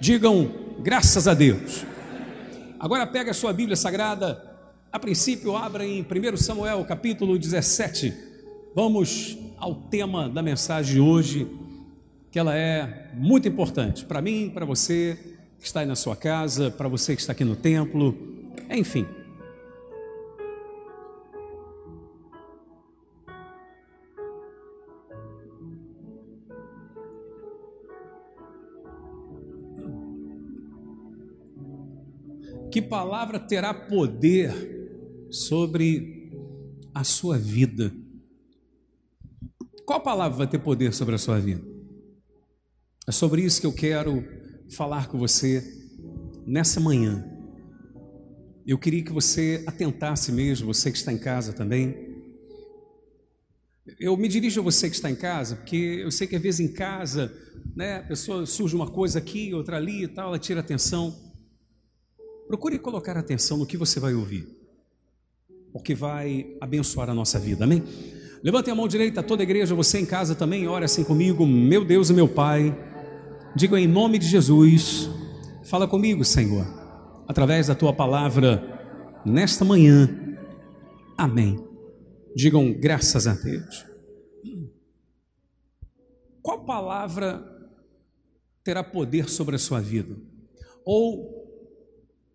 Digam graças a Deus. Agora pega a sua Bíblia Sagrada. A princípio, abra em 1 Samuel, capítulo 17. Vamos ao tema da mensagem de hoje, que ela é muito importante para mim, para você que está aí na sua casa, para você que está aqui no templo, enfim. Que palavra terá poder sobre a sua vida? Qual palavra vai ter poder sobre a sua vida? É sobre isso que eu quero falar com você nessa manhã. Eu queria que você atentasse mesmo, você que está em casa também. Eu me dirijo a você que está em casa, porque eu sei que às vezes em casa, né, a pessoa surge uma coisa aqui, outra ali e tal, ela tira atenção. Procure colocar atenção no que você vai ouvir, porque vai abençoar a nossa vida, amém? Levante a mão direita, toda a igreja, você em casa também, ore assim comigo, meu Deus e meu Pai, diga em nome de Jesus, fala comigo, Senhor, através da tua palavra, nesta manhã, amém. Digam graças a Deus. Qual palavra terá poder sobre a sua vida? Ou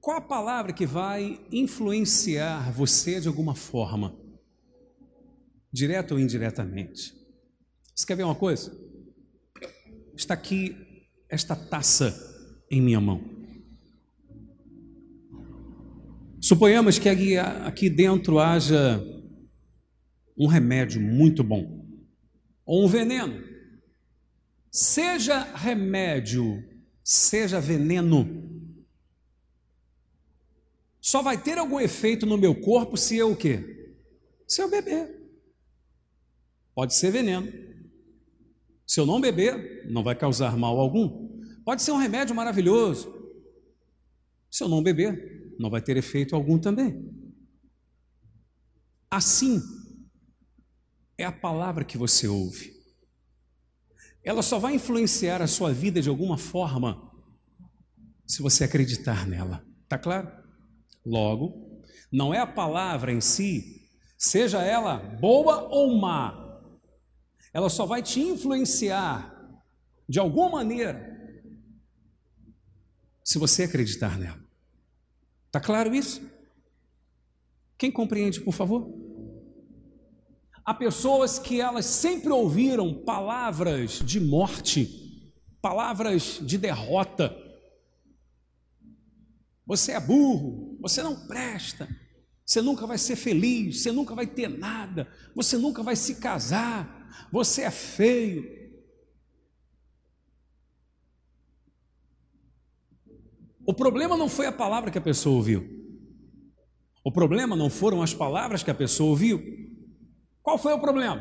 qual a palavra que vai influenciar você de alguma forma? Direto ou indiretamente? Você quer ver uma coisa? Está aqui esta taça em minha mão. Suponhamos que aqui dentro haja um remédio muito bom, ou um veneno. Seja remédio, seja veneno, só vai ter algum efeito no meu corpo se eu o quê? Se eu beber. Pode ser veneno. Se eu não beber, não vai causar mal algum. Pode ser um remédio maravilhoso. Se eu não beber, não vai ter efeito algum também. Assim é a palavra que você ouve. Ela só vai influenciar a sua vida de alguma forma se você acreditar nela. Tá claro? Logo, não é a palavra em si, seja ela boa ou má, ela só vai te influenciar de alguma maneira se você acreditar nela. Está claro isso? Quem compreende, por favor? Há pessoas que elas sempre ouviram palavras de morte, palavras de derrota, você é burro, você não presta, você nunca vai ser feliz, você nunca vai ter nada, você nunca vai se casar, você é feio. O problema não foi a palavra que a pessoa ouviu. O problema não foram as palavras que a pessoa ouviu. Qual foi o problema?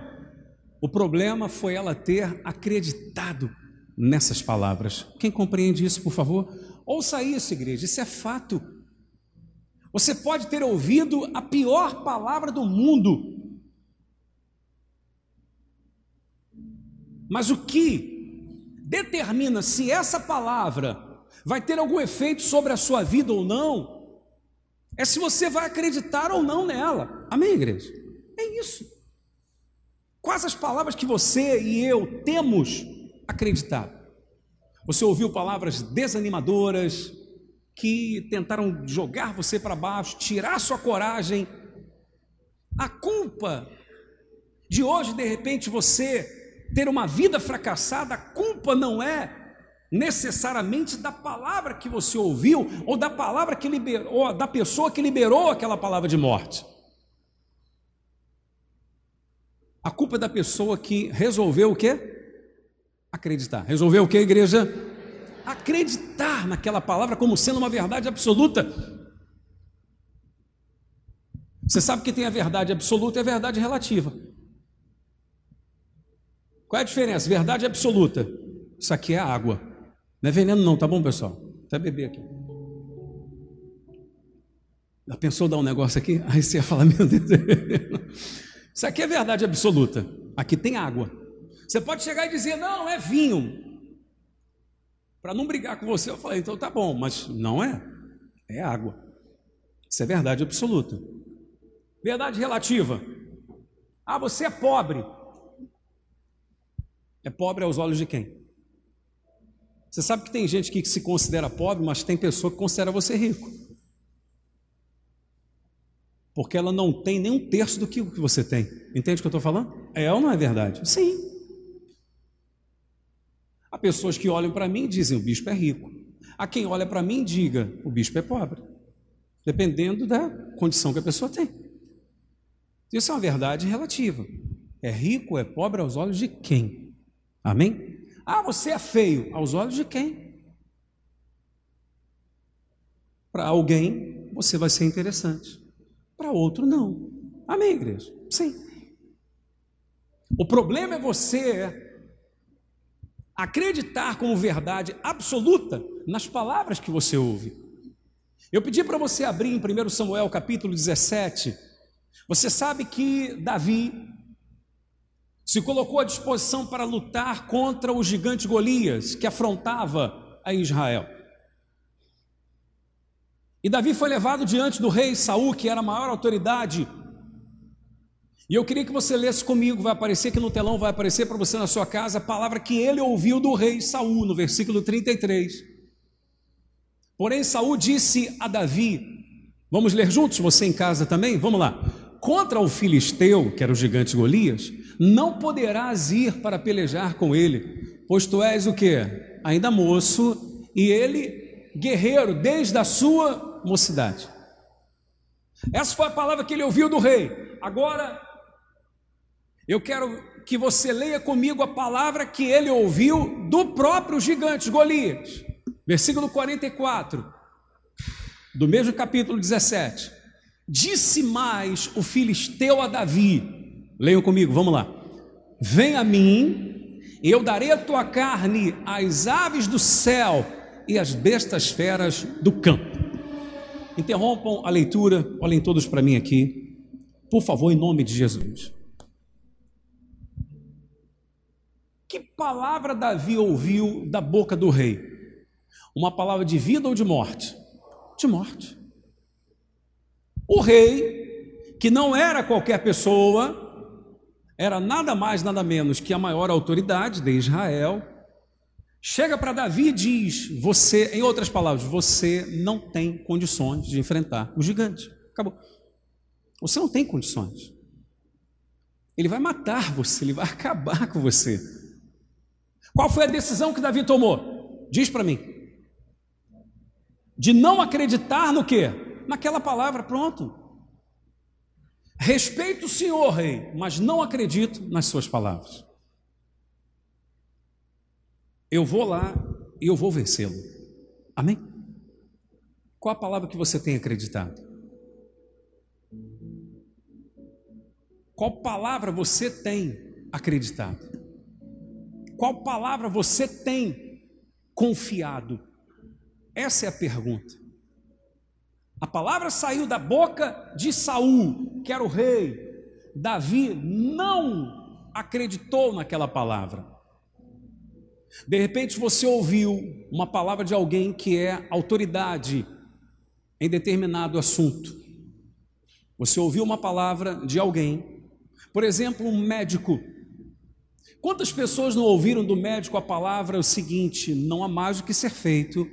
O problema foi ela ter acreditado nessas palavras. Quem compreende isso, por favor? Ouça isso, igreja, isso é fato. Você pode ter ouvido a pior palavra do mundo, mas o que determina se essa palavra vai ter algum efeito sobre a sua vida ou não, é se você vai acreditar ou não nela. Amém, igreja? É isso. Quais as palavras que você e eu temos acreditado? Você ouviu palavras desanimadoras que tentaram jogar você para baixo, tirar sua coragem. A culpa de hoje, de repente, você ter uma vida fracassada, a culpa não é necessariamente da palavra que você ouviu ou da palavra que liberou, ou da pessoa que liberou aquela palavra de morte. A culpa é da pessoa que resolveu o quê? Acreditar. Resolveu o que, igreja? Acreditar naquela palavra como sendo uma verdade absoluta. Você sabe que tem a verdade absoluta e a verdade relativa. Qual é a diferença? Verdade absoluta. Isso aqui é água. Não é veneno, não, tá bom, pessoal? Até beber aqui. Já pensou dar um negócio aqui? Aí você ia falar, meu Deus. Isso aqui é verdade absoluta. Aqui tem água. Você pode chegar e dizer, não, é vinho. Para não brigar com você, eu falei, então tá bom, mas não é. É água. Isso é verdade absoluta. Verdade relativa. Ah, você é pobre. É pobre aos olhos de quem? Você sabe que tem gente que se considera pobre, mas tem pessoa que considera você rico. Porque ela não tem nem um terço do que você tem. Entende o que eu estou falando? É ou não é verdade? Sim. Há pessoas que olham para mim e dizem: o bispo é rico. Há quem olha para mim e diga: o bispo é pobre. Dependendo da condição que a pessoa tem. Isso é uma verdade relativa. É rico, é pobre aos olhos de quem? Amém? Ah, você é feio. Aos olhos de quem? Para alguém, você vai ser interessante. Para outro, não. Amém, igreja? Sim. O problema é você acreditar como verdade absoluta nas palavras que você ouve. Eu pedi para você abrir em 1 Samuel capítulo 17. Você sabe que Davi se colocou à disposição para lutar contra o gigante Golias, que afrontava a Israel. E Davi foi levado diante do rei Saul, que era a maior autoridade e eu queria que você lesse comigo, vai aparecer aqui no telão, vai aparecer para você na sua casa a palavra que ele ouviu do rei Saul, no versículo 33. Porém, Saul disse a Davi: Vamos ler juntos, você em casa também? Vamos lá. Contra o filisteu, que era o gigante Golias, não poderás ir para pelejar com ele, pois tu és o que? Ainda moço, e ele guerreiro desde a sua mocidade. Essa foi a palavra que ele ouviu do rei. Agora, eu quero que você leia comigo a palavra que ele ouviu do próprio gigante Golias. Versículo 44, do mesmo capítulo 17. Disse mais o filisteu a Davi: Leiam comigo, vamos lá. Vem a mim, e eu darei a tua carne às aves do céu e às bestas feras do campo. Interrompam a leitura, olhem todos para mim aqui, por favor, em nome de Jesus. Que palavra Davi ouviu da boca do rei? Uma palavra de vida ou de morte? De morte. O rei, que não era qualquer pessoa, era nada mais, nada menos que a maior autoridade de Israel, chega para Davi e diz: Você, em outras palavras, você não tem condições de enfrentar o gigante. Acabou. Você não tem condições. Ele vai matar você, ele vai acabar com você. Qual foi a decisão que Davi tomou? Diz para mim. De não acreditar no quê? Naquela palavra, pronto. Respeito o Senhor, rei, mas não acredito nas suas palavras. Eu vou lá e eu vou vencê-lo. Amém? Qual a palavra que você tem acreditado? Qual palavra você tem acreditado? Qual palavra você tem confiado? Essa é a pergunta. A palavra saiu da boca de Saul, que era o rei. Davi não acreditou naquela palavra. De repente você ouviu uma palavra de alguém que é autoridade em determinado assunto. Você ouviu uma palavra de alguém, por exemplo, um médico Quantas pessoas não ouviram do médico a palavra o seguinte: não há mais o que ser feito,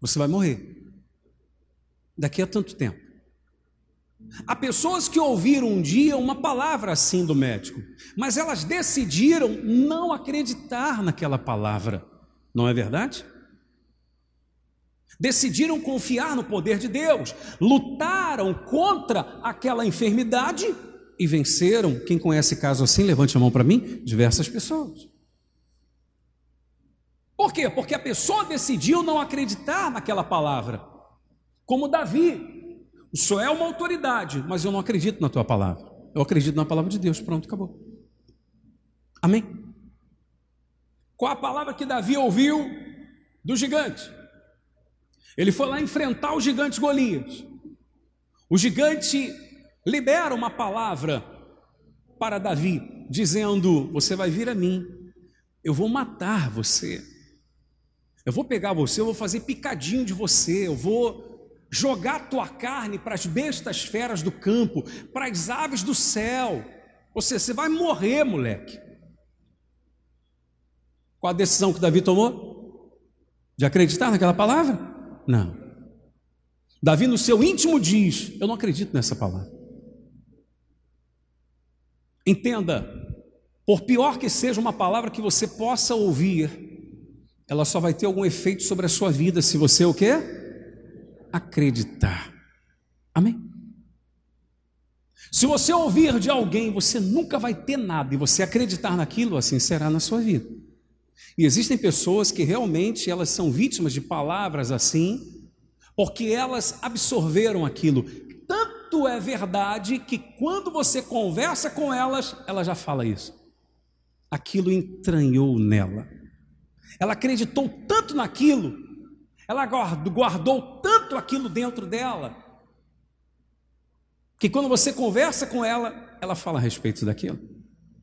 você vai morrer. Daqui a tanto tempo. Há pessoas que ouviram um dia uma palavra assim do médico, mas elas decidiram não acreditar naquela palavra, não é verdade? Decidiram confiar no poder de Deus, lutaram contra aquela enfermidade e venceram. Quem conhece caso assim, levante a mão para mim. Diversas pessoas. Por quê? Porque a pessoa decidiu não acreditar naquela palavra. Como Davi. O senhor é uma autoridade, mas eu não acredito na tua palavra. Eu acredito na palavra de Deus. Pronto, acabou. Amém? Qual a palavra que Davi ouviu do gigante? Ele foi lá enfrentar o gigante Golias. O gigante libera uma palavra para Davi, dizendo: Você vai vir a mim, eu vou matar você. Eu vou pegar você, eu vou fazer picadinho de você, eu vou jogar tua carne para as bestas feras do campo, para as aves do céu. Seja, você vai morrer, moleque. Qual a decisão que Davi tomou? De acreditar naquela palavra? Não. Davi, no seu íntimo, diz: Eu não acredito nessa palavra. Entenda, por pior que seja uma palavra que você possa ouvir, ela só vai ter algum efeito sobre a sua vida se você o quê? Acreditar. Amém? Se você ouvir de alguém, você nunca vai ter nada, e você acreditar naquilo, assim será na sua vida. E existem pessoas que realmente elas são vítimas de palavras assim, porque elas absorveram aquilo. Tanto é verdade que quando você conversa com elas, ela já fala isso. Aquilo entranhou nela. Ela acreditou tanto naquilo, ela guardou tanto aquilo dentro dela, que quando você conversa com ela, ela fala a respeito daquilo.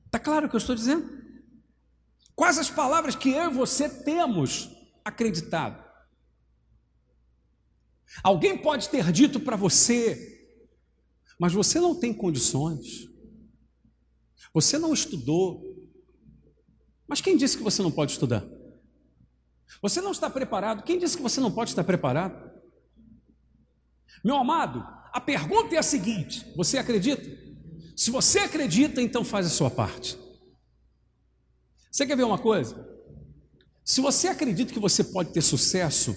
Está claro o que eu estou dizendo? Quais as palavras que eu e você temos acreditado? Alguém pode ter dito para você, mas você não tem condições, você não estudou. Mas quem disse que você não pode estudar? Você não está preparado? Quem disse que você não pode estar preparado? Meu amado, a pergunta é a seguinte: você acredita? Se você acredita, então faz a sua parte. Você quer ver uma coisa? Se você acredita que você pode ter sucesso,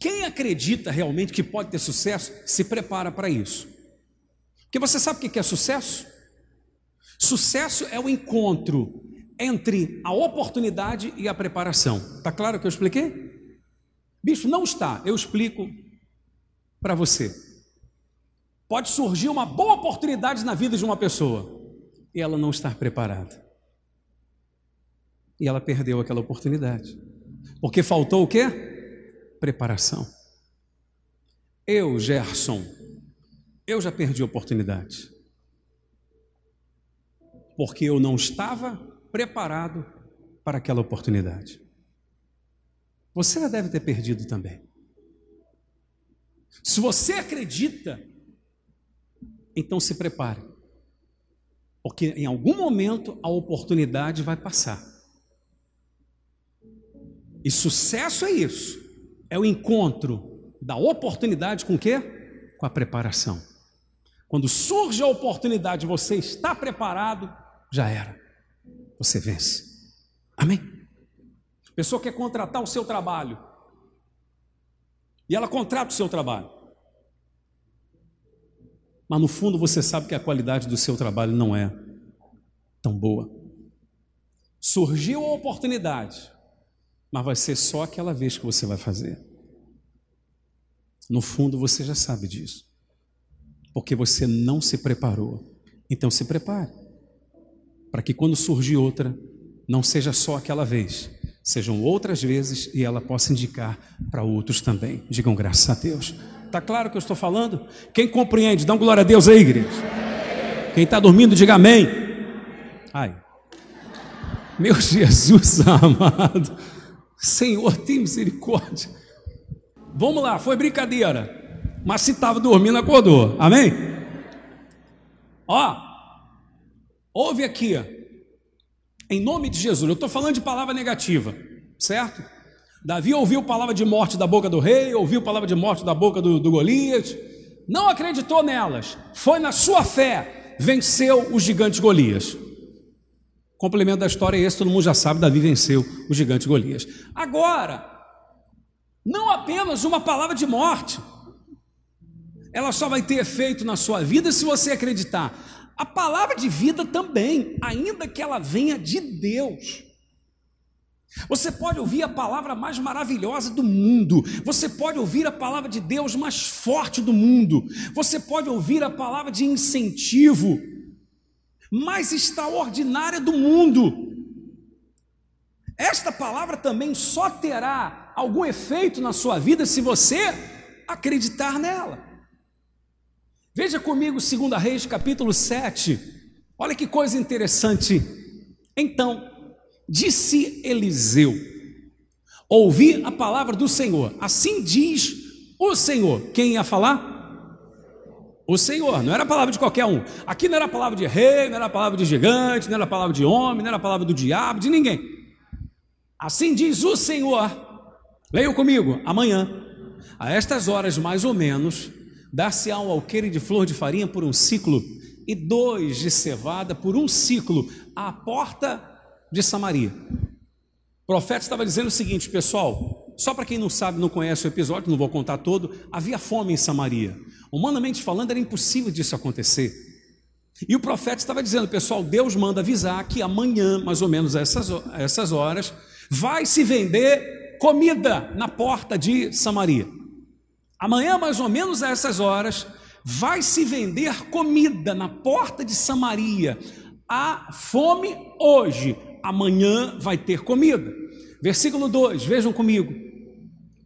quem acredita realmente que pode ter sucesso, se prepara para isso. Porque você sabe o que é sucesso? Sucesso é o encontro entre a oportunidade e a preparação. Está claro que eu expliquei? Bicho, não está. Eu explico para você. Pode surgir uma boa oportunidade na vida de uma pessoa e ela não estar preparada e ela perdeu aquela oportunidade. Porque faltou o quê? Preparação. Eu, Gerson, eu já perdi oportunidade. Porque eu não estava preparado para aquela oportunidade. Você já deve ter perdido também. Se você acredita, então se prepare. Porque em algum momento a oportunidade vai passar. E sucesso é isso. É o encontro da oportunidade com o quê? Com a preparação. Quando surge a oportunidade, você está preparado, já era. Você vence. Amém? A pessoa quer contratar o seu trabalho. E ela contrata o seu trabalho. Mas no fundo você sabe que a qualidade do seu trabalho não é tão boa. Surgiu a oportunidade mas vai ser só aquela vez que você vai fazer. No fundo você já sabe disso, porque você não se preparou. Então se prepare, para que quando surgir outra, não seja só aquela vez, sejam outras vezes e ela possa indicar para outros também. Digam graças a Deus. Está claro o que eu estou falando? Quem compreende, dá glória a Deus aí, igreja. Quem está dormindo, diga amém. Ai, meu Jesus amado. Senhor, tem misericórdia. Vamos lá, foi brincadeira. Mas se estava dormindo, acordou. Amém? Ó, ouve aqui. Em nome de Jesus, eu estou falando de palavra negativa, certo? Davi ouviu palavra de morte da boca do rei, ouviu palavra de morte da boca do, do Golias, não acreditou nelas, foi na sua fé, venceu o gigante Golias. Complemento da história é esse, todo mundo já sabe, Davi venceu o gigante Golias. Agora, não apenas uma palavra de morte, ela só vai ter efeito na sua vida se você acreditar. A palavra de vida também, ainda que ela venha de Deus. Você pode ouvir a palavra mais maravilhosa do mundo, você pode ouvir a palavra de Deus mais forte do mundo, você pode ouvir a palavra de incentivo, mais extraordinária do mundo. Esta palavra também só terá algum efeito na sua vida se você acreditar nela. Veja comigo 2 Reis capítulo 7. Olha que coisa interessante. Então, disse Eliseu: Ouvi a palavra do Senhor. Assim diz o Senhor. Quem ia falar? O Senhor, não era a palavra de qualquer um. Aqui não era a palavra de rei, não era a palavra de gigante, não era a palavra de homem, não era a palavra do diabo, de ninguém. Assim diz o Senhor. Leiam comigo, amanhã, a estas horas mais ou menos, dar-se-á um alqueire de flor de farinha por um ciclo e dois de cevada por um ciclo à porta de Samaria. O profeta estava dizendo o seguinte, pessoal, só para quem não sabe, não conhece o episódio, não vou contar todo, havia fome em Samaria. Humanamente falando, era impossível disso acontecer. E o profeta estava dizendo, pessoal, Deus manda avisar que amanhã, mais ou menos a essas, a essas horas, vai se vender comida na porta de Samaria. Amanhã, mais ou menos a essas horas, vai se vender comida na porta de Samaria. Há fome hoje, amanhã vai ter comida. Versículo 2, vejam comigo.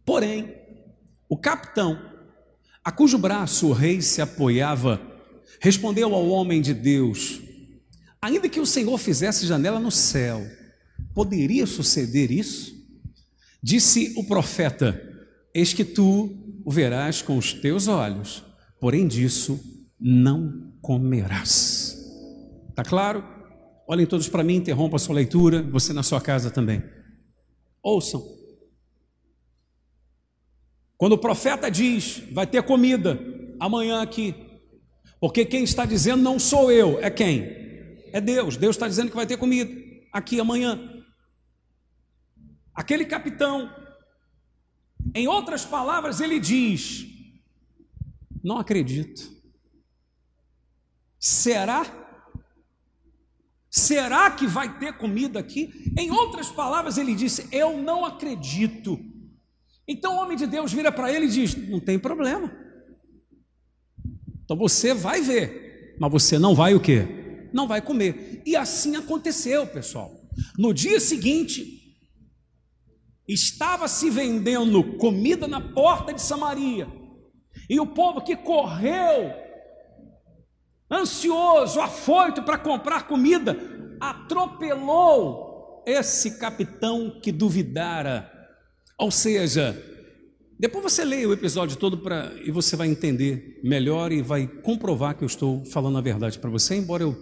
Porém, o capitão a cujo braço o rei se apoiava, respondeu ao homem de Deus: Ainda que o Senhor fizesse janela no céu, poderia suceder isso? Disse o profeta: Eis que tu o verás com os teus olhos, porém disso não comerás. Está claro? Olhem todos para mim, interrompa a sua leitura, você na sua casa também. Ouçam. Quando o profeta diz, vai ter comida amanhã aqui, porque quem está dizendo não sou eu, é quem? É Deus. Deus está dizendo que vai ter comida aqui amanhã. Aquele capitão, em outras palavras, ele diz: Não acredito. Será? Será que vai ter comida aqui? Em outras palavras, ele disse: Eu não acredito. Então o homem de Deus vira para ele e diz: Não tem problema. Então você vai ver, mas você não vai o quê? Não vai comer. E assim aconteceu, pessoal. No dia seguinte, estava se vendendo comida na porta de Samaria. E o povo que correu, ansioso, afoito para comprar comida, atropelou esse capitão que duvidara ou seja, depois você leia o episódio todo pra, e você vai entender melhor e vai comprovar que eu estou falando a verdade para você, embora eu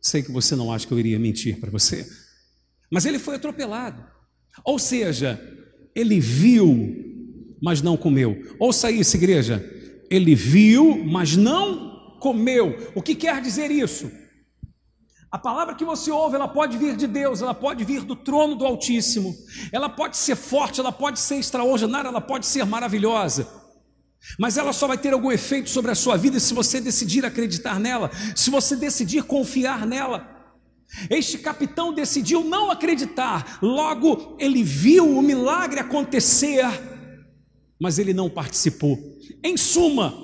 sei que você não acha que eu iria mentir para você. Mas ele foi atropelado. Ou seja, ele viu, mas não comeu. Ouça isso, igreja. Ele viu, mas não comeu. O que quer dizer isso? A palavra que você ouve, ela pode vir de Deus, ela pode vir do trono do Altíssimo, ela pode ser forte, ela pode ser extraordinária, ela pode ser maravilhosa, mas ela só vai ter algum efeito sobre a sua vida se você decidir acreditar nela, se você decidir confiar nela. Este capitão decidiu não acreditar, logo ele viu o milagre acontecer, mas ele não participou. Em suma,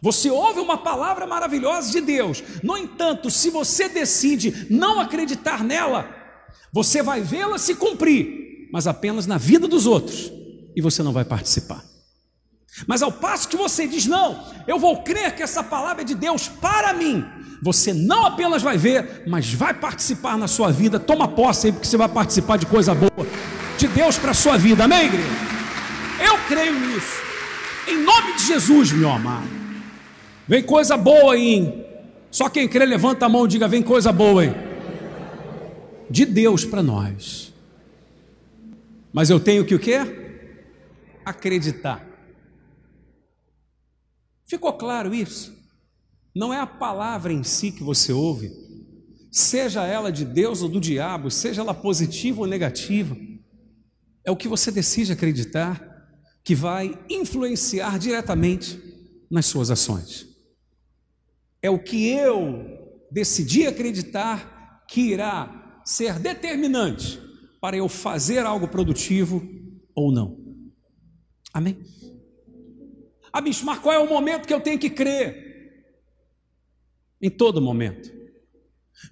você ouve uma palavra maravilhosa de Deus, no entanto, se você decide não acreditar nela, você vai vê-la se cumprir, mas apenas na vida dos outros, e você não vai participar. Mas ao passo que você diz, não, eu vou crer que essa palavra é de Deus para mim, você não apenas vai ver, mas vai participar na sua vida. Toma posse aí, porque você vai participar de coisa boa de Deus para a sua vida, amém, igreja? Eu creio nisso, em nome de Jesus, meu amado. Vem coisa boa aí, hein? Só quem crê, levanta a mão e diga: vem coisa boa aí. De Deus para nós. Mas eu tenho que o quê? Acreditar. Ficou claro isso? Não é a palavra em si que você ouve, seja ela de Deus ou do diabo, seja ela positiva ou negativa, é o que você decide acreditar que vai influenciar diretamente nas suas ações é o que eu decidi acreditar que irá ser determinante para eu fazer algo produtivo ou não. Amém? Bicho, mas qual é o momento que eu tenho que crer? Em todo momento.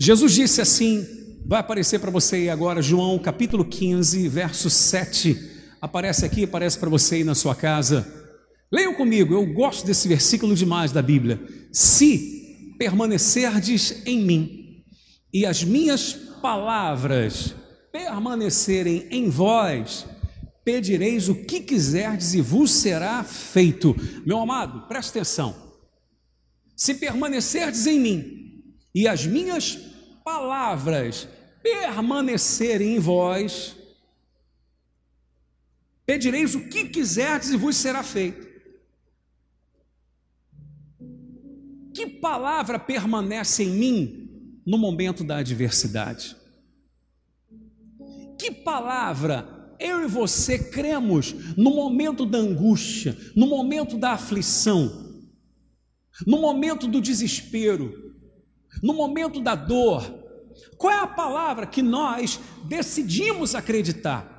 Jesus disse assim, vai aparecer para você aí agora, João capítulo 15, verso 7. Aparece aqui, aparece para você aí na sua casa. Leiam comigo, eu gosto desse versículo demais da Bíblia. Se permanecerdes em mim e as minhas palavras permanecerem em vós, pedireis o que quiserdes e vos será feito. Meu amado, presta atenção. Se permanecerdes em mim e as minhas palavras permanecerem em vós, pedireis o que quiserdes e vos será feito. Que palavra permanece em mim no momento da adversidade? Que palavra eu e você cremos no momento da angústia, no momento da aflição, no momento do desespero, no momento da dor? Qual é a palavra que nós decidimos acreditar?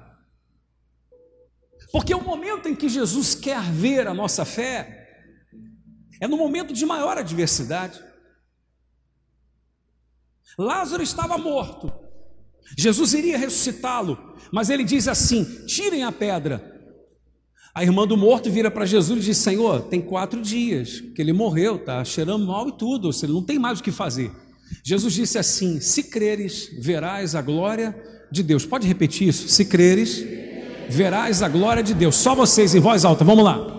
Porque o momento em que Jesus quer ver a nossa fé é no momento de maior adversidade. Lázaro estava morto. Jesus iria ressuscitá-lo, mas ele diz assim: tirem a pedra. A irmã do morto vira para Jesus e diz: Senhor, tem quatro dias que ele morreu, está cheirando mal e tudo, seja, não tem mais o que fazer. Jesus disse assim: Se creres, verás a glória de Deus. Pode repetir isso? Se creres, verás a glória de Deus. Só vocês em voz alta, vamos lá.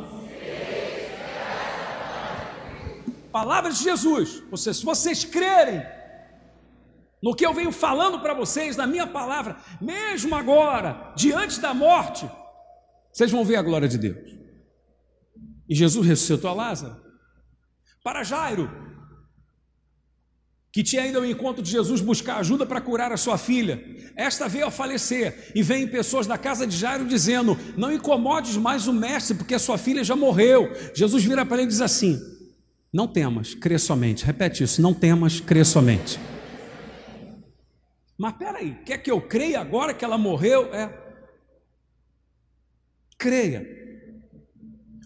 Palavras de Jesus. Se vocês crerem no que eu venho falando para vocês, na minha palavra, mesmo agora, diante da morte, vocês vão ver a glória de Deus. E Jesus ressuscitou a Lázaro. Para Jairo, que tinha ido ao encontro de Jesus buscar ajuda para curar a sua filha. Esta veio a falecer e vem pessoas da casa de Jairo dizendo: Não incomodes mais o mestre, porque a sua filha já morreu. Jesus vira para ele e diz assim: não temas, crê somente. Repete isso, não temas, crê somente. Mas peraí, quer que eu creia agora que ela morreu? É. Creia.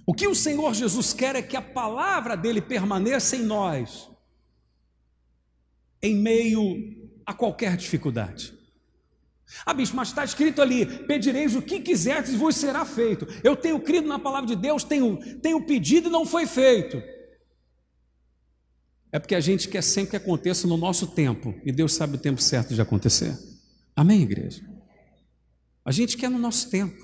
O que o Senhor Jesus quer é que a palavra dele permaneça em nós, em meio a qualquer dificuldade. Ah, bicho, mas está escrito ali: pedireis o que quiserdes e vos será feito. Eu tenho crido na palavra de Deus, tenho, tenho pedido e não foi feito. É porque a gente quer sempre que aconteça no nosso tempo, e Deus sabe o tempo certo de acontecer. Amém, igreja? A gente quer no nosso tempo.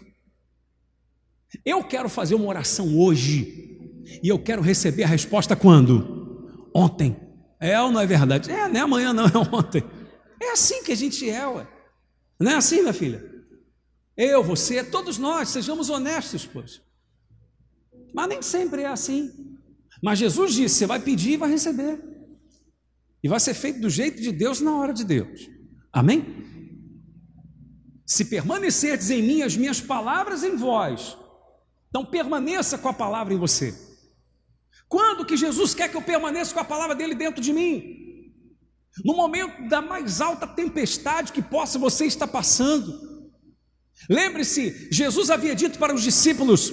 Eu quero fazer uma oração hoje, e eu quero receber a resposta quando? Ontem. É ou não é verdade? É, não é amanhã, não, é ontem. É assim que a gente é, ué. Não é assim, minha filha? Eu, você, todos nós, sejamos honestos, pois. Mas nem sempre é assim. Mas Jesus disse: você vai pedir e vai receber. E vai ser feito do jeito de Deus na hora de Deus. Amém? Se permanecerdes em mim, as minhas palavras em vós, então permaneça com a palavra em você. Quando que Jesus quer que eu permaneça com a palavra dele dentro de mim? No momento da mais alta tempestade que possa você estar passando. Lembre-se, Jesus havia dito para os discípulos: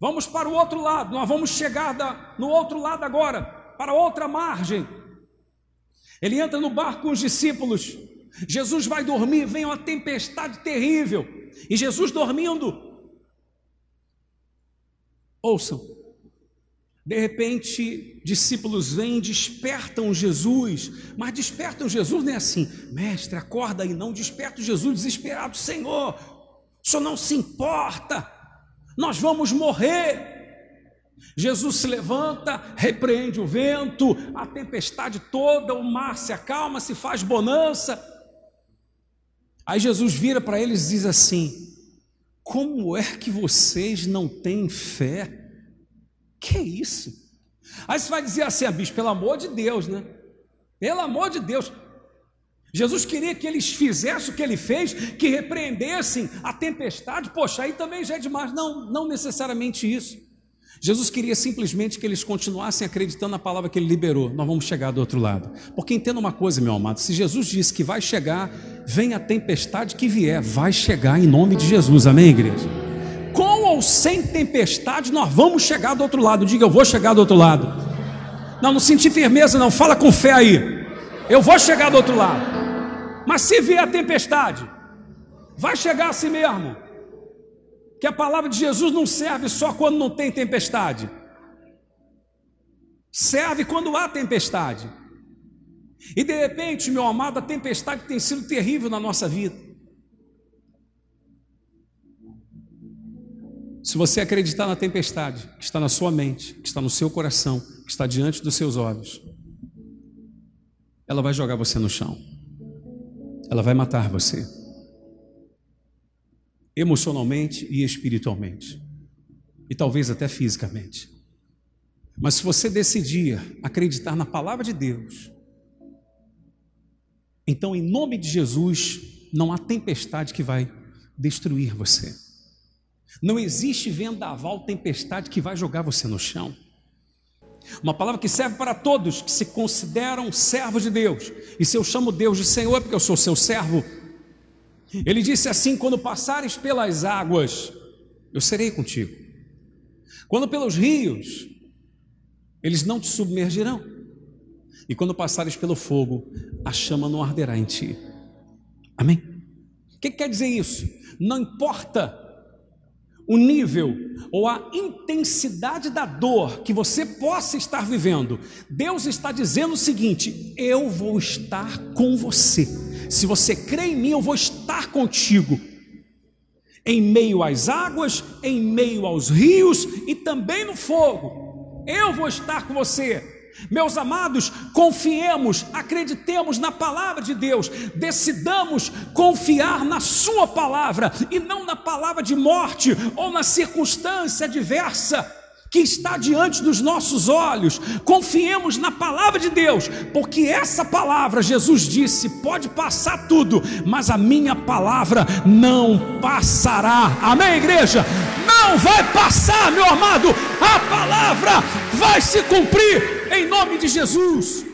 Vamos para o outro lado, nós vamos chegar da, no outro lado agora, para outra margem. Ele entra no barco com os discípulos. Jesus vai dormir, vem uma tempestade terrível. E Jesus dormindo. Ouçam. De repente, discípulos vêm despertam Jesus, mas despertam Jesus não é assim, mestre, acorda aí, não, desperta Jesus desesperado, Senhor, o senhor não se importa, nós vamos morrer. Jesus se levanta, repreende o vento, a tempestade toda, o mar se acalma, se faz bonança. Aí Jesus vira para eles e diz assim: Como é que vocês não têm fé? Que é isso? Aí você vai dizer assim, ah, bicho, pelo amor de Deus, né? Pelo amor de Deus, Jesus queria que eles fizessem o que ele fez, que repreendessem a tempestade. Poxa, aí também já é demais. Não, não necessariamente isso. Jesus queria simplesmente que eles continuassem acreditando na palavra que ele liberou. Nós vamos chegar do outro lado. Porque entenda uma coisa, meu amado: se Jesus disse que vai chegar, vem a tempestade que vier, vai chegar em nome de Jesus. Amém, igreja? Com ou sem tempestade, nós vamos chegar do outro lado. Diga, eu vou chegar do outro lado. Não, não senti firmeza, não. Fala com fé aí. Eu vou chegar do outro lado. Mas se vier a tempestade, vai chegar assim mesmo. Que a palavra de Jesus não serve só quando não tem tempestade. Serve quando há tempestade. E de repente, meu amado, a tempestade tem sido terrível na nossa vida. Se você acreditar na tempestade que está na sua mente, que está no seu coração, que está diante dos seus olhos, ela vai jogar você no chão. Ela vai matar você. Emocionalmente e espiritualmente. E talvez até fisicamente. Mas se você decidir acreditar na palavra de Deus, então em nome de Jesus, não há tempestade que vai destruir você. Não existe vendaval, tempestade que vai jogar você no chão. Uma palavra que serve para todos que se consideram servos de Deus. E se eu chamo Deus de Senhor, é porque eu sou seu servo. Ele disse assim: quando passares pelas águas, eu serei contigo. Quando pelos rios, eles não te submergirão. E quando passares pelo fogo, a chama não arderá em ti. Amém? O que quer dizer isso? Não importa o nível ou a intensidade da dor que você possa estar vivendo, Deus está dizendo o seguinte: eu vou estar com você. Se você crê em mim, eu vou estar contigo. Em meio às águas, em meio aos rios e também no fogo. Eu vou estar com você. Meus amados, confiemos, acreditemos na palavra de Deus, decidamos confiar na Sua palavra e não na palavra de morte ou na circunstância adversa que está diante dos nossos olhos. Confiemos na palavra de Deus, porque essa palavra, Jesus disse, pode passar tudo, mas a minha palavra não passará. Amém, igreja? Não vai passar, meu amado, a palavra vai se cumprir em nome de Jesus.